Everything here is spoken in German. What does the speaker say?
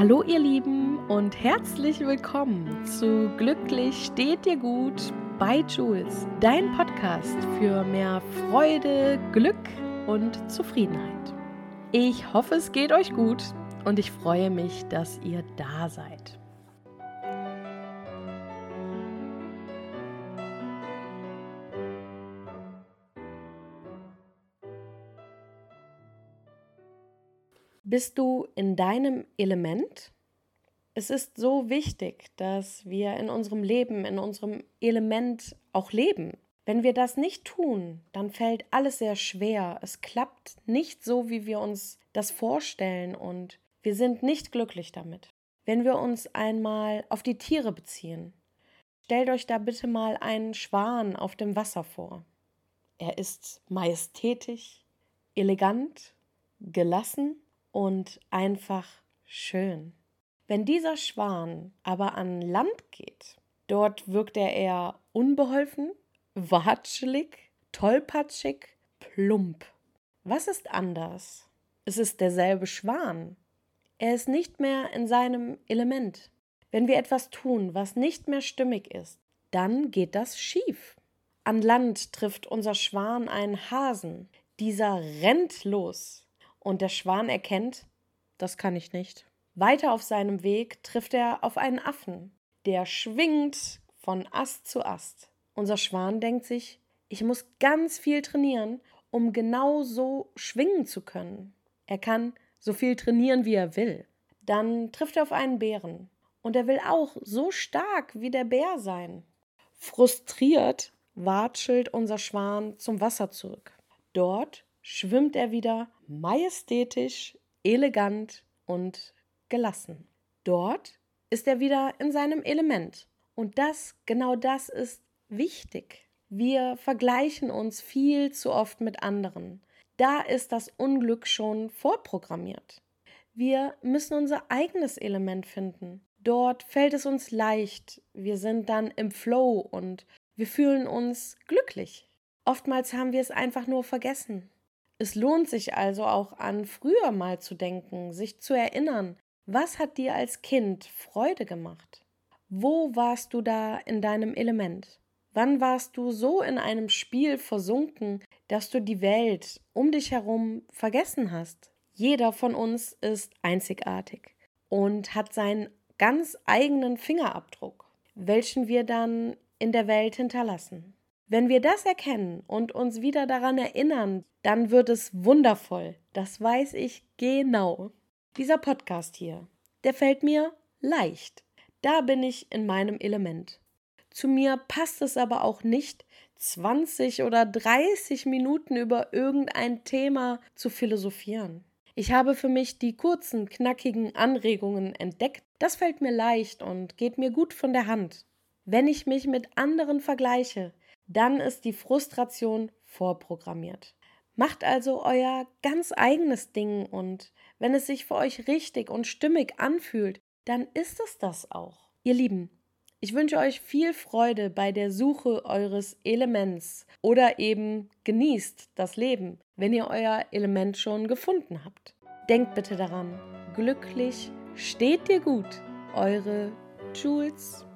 Hallo ihr Lieben und herzlich willkommen zu Glücklich steht dir gut bei Jules, dein Podcast für mehr Freude, Glück und Zufriedenheit. Ich hoffe, es geht euch gut und ich freue mich, dass ihr da seid. Bist du in deinem Element? Es ist so wichtig, dass wir in unserem Leben, in unserem Element auch leben. Wenn wir das nicht tun, dann fällt alles sehr schwer. Es klappt nicht so, wie wir uns das vorstellen und wir sind nicht glücklich damit. Wenn wir uns einmal auf die Tiere beziehen, stellt euch da bitte mal einen Schwan auf dem Wasser vor. Er ist majestätisch, elegant, gelassen und einfach schön. Wenn dieser Schwan aber an Land geht, dort wirkt er eher unbeholfen, watschelig, tollpatschig, plump. Was ist anders? Es ist derselbe Schwan. Er ist nicht mehr in seinem Element. Wenn wir etwas tun, was nicht mehr stimmig ist, dann geht das schief. An Land trifft unser Schwan einen Hasen. Dieser rennt los und der Schwan erkennt, das kann ich nicht. Weiter auf seinem Weg trifft er auf einen Affen, der schwingt von Ast zu Ast. Unser Schwan denkt sich, ich muss ganz viel trainieren, um genau so schwingen zu können. Er kann so viel trainieren, wie er will. Dann trifft er auf einen Bären und er will auch so stark wie der Bär sein. Frustriert watschelt unser Schwan zum Wasser zurück. Dort schwimmt er wieder majestätisch, elegant und gelassen. Dort ist er wieder in seinem Element. Und das, genau das ist wichtig. Wir vergleichen uns viel zu oft mit anderen. Da ist das Unglück schon vorprogrammiert. Wir müssen unser eigenes Element finden. Dort fällt es uns leicht. Wir sind dann im Flow und wir fühlen uns glücklich. Oftmals haben wir es einfach nur vergessen. Es lohnt sich also auch an früher mal zu denken, sich zu erinnern, was hat dir als Kind Freude gemacht? Wo warst du da in deinem Element? Wann warst du so in einem Spiel versunken, dass du die Welt um dich herum vergessen hast? Jeder von uns ist einzigartig und hat seinen ganz eigenen Fingerabdruck, welchen wir dann in der Welt hinterlassen. Wenn wir das erkennen und uns wieder daran erinnern, dann wird es wundervoll. Das weiß ich genau. Dieser Podcast hier, der fällt mir leicht. Da bin ich in meinem Element. Zu mir passt es aber auch nicht, 20 oder 30 Minuten über irgendein Thema zu philosophieren. Ich habe für mich die kurzen, knackigen Anregungen entdeckt. Das fällt mir leicht und geht mir gut von der Hand. Wenn ich mich mit anderen vergleiche, dann ist die Frustration vorprogrammiert. Macht also euer ganz eigenes Ding und wenn es sich für euch richtig und stimmig anfühlt, dann ist es das auch. Ihr Lieben, ich wünsche euch viel Freude bei der Suche eures Elements oder eben genießt das Leben, wenn ihr euer Element schon gefunden habt. Denkt bitte daran, glücklich steht dir gut. Eure Jules